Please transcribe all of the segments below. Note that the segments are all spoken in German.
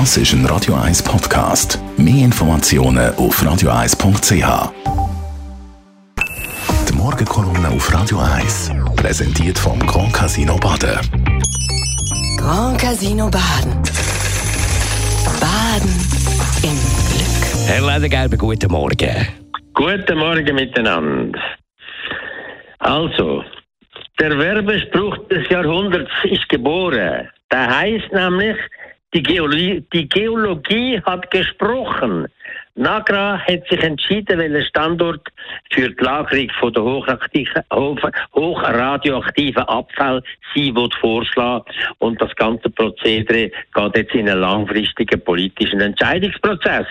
Das ist ein Radio 1 Podcast. Mehr Informationen auf radio1.ch. Die Morgenkolumne auf Radio 1 präsentiert vom Grand Casino Baden. Grand Casino Baden. Baden im Glück. Herr Ledergelber, guten Morgen. Guten Morgen miteinander. Also, der Werbespruch des Jahrhunderts ist geboren. Der heißt nämlich, die Geologie, die Geologie hat gesprochen. Nagra hat sich entschieden, welchen Standort für die Lagerung von der hochradioaktiven Abfall sie will vorschlagen Und das ganze Prozedere geht jetzt in einen langfristigen politischen Entscheidungsprozess.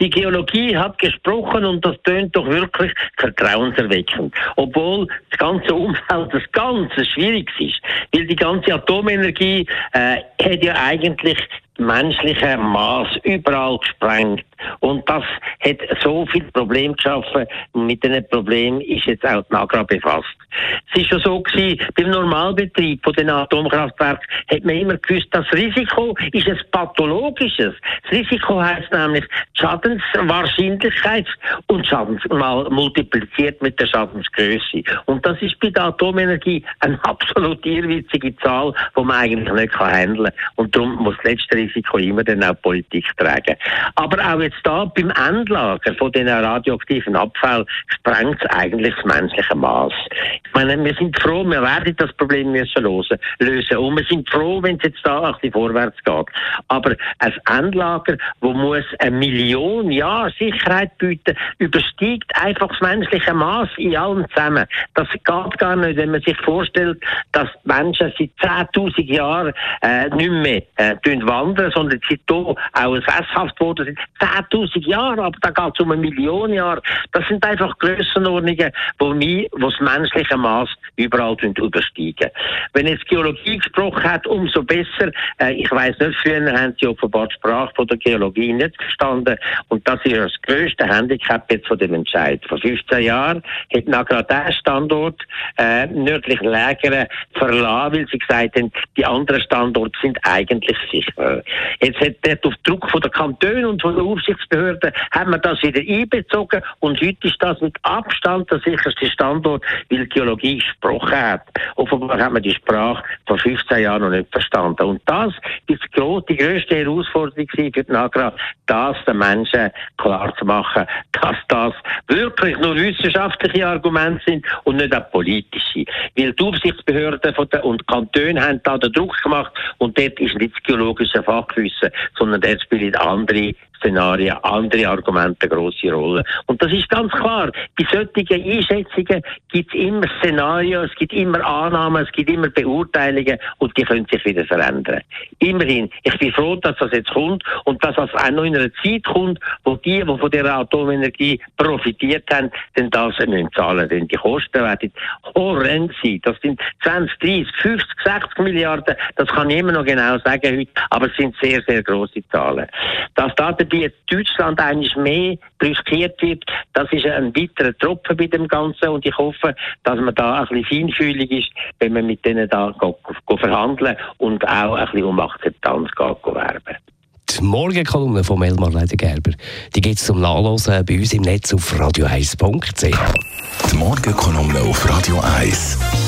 Die Geologie hat gesprochen und das tönt doch wirklich vertrauenserweckend. Obwohl das ganze Umfeld das Ganze schwierig ist. Weil die ganze Atomenergie äh, hat ja eigentlich menschliche Maß überall gesprengt. Und das hat so viel Probleme geschaffen. Mit diesen Problemen ist jetzt auch die Nagra befasst. Es ist schon so gewesen, beim Normalbetrieb von den Atomkraftwerken hat man immer gewusst, das Risiko ist ein pathologisches. Das Risiko heißt nämlich Schadenswahrscheinlichkeit und Schadens mal multipliziert mit der Schadensgröße. Und das ist bei der Atomenergie eine absolut irrwitzige Zahl, die man eigentlich nicht handeln kann. Und darum muss das letzte Risiko immer dann auch Politik tragen. Aber auch jetzt da beim Endlager von den radioaktiven Abfall sprengt es eigentlich das menschliche Maß. Ich meine, wir sind froh, wir werden das Problem müssen lösen. Und wir sind froh, wenn es jetzt da ein bisschen vorwärts geht. Aber ein Endlager, wo muss eine Million Jahre Sicherheit bieten, übersteigt einfach das menschliche Maß in allem zusammen. Das geht gar nicht, wenn man sich vorstellt, dass Menschen seit 10.000 Jahren äh, nicht mehr äh, wandern, sondern sie hier auch sesshaft worden sind. 10.000 Jahre, aber da geht es um eine Million Jahre. Das sind einfach Grössenordnungen, wo das menschliche Maß überall übersteigen. Wenn jetzt Geologie gesprochen hat, umso besser. Äh, ich weiß nicht, früher haben sie offenbar die Sprache von der Geologie nicht verstanden. Und das ist das grösste Handicap jetzt von dem Entscheid. Vor 15 Jahren hat Nagra diesen Standort äh, nördlich Lägern verlassen, weil sie gesagt haben, die anderen Standorte sind eigentlich sicher. Jetzt hat dort auf Druck von der Kantone und von der Aufsichtsbehörden haben wir das wieder einbezogen und heute ist das mit Abstand der sicherste Standort, weil Geologie gesprochen hat. Offenbar haben wir die Sprache vor 15 Jahren noch nicht verstanden. Und das ist die größte Herausforderung für die Nagra, das den Menschen klar zu machen, dass das wirklich nur wissenschaftliche Argumente sind und nicht auch politische. Weil die Aufsichtsbehörden und Kantone haben da den Druck gemacht und dort ist nicht das geologische Fachwissen, sondern dort spielen andere Szenarien, andere Argumente eine grosse Rolle. Und das ist ganz klar. Bei solchen Einschätzungen gibt es immer Szenarien, es gibt immer Annahmen, es gibt immer Beurteilungen und die können sich wieder verändern. Immerhin, ich bin froh, dass das jetzt kommt und dass das auch noch in einer Zeit kommt, wo die, die von der Atomenergie profitiert haben, denn das müssen zahlen. Denn die Kosten werden horrend sein. Das sind 20, 30, 50, 60 Milliarden. Das kann ich immer noch genau sagen heute, aber es sind sehr, sehr grosse Zahlen. Dass da jetzt Deutschland eigentlich mehr riskiert wird, das ist ein weiterer Tropfen bei dem Ganzen und ich hoffe, dass man da ein bisschen feinfühlig ist, wenn man mit denen da verhandeln und auch ein bisschen um Akzeptanz werben. Die Morgenkolumne von Elmar Ledergerber, die gibt es zum Nachlesen bei uns im Netz auf radio1.ch. Die Morgenkolumne auf Radio 1.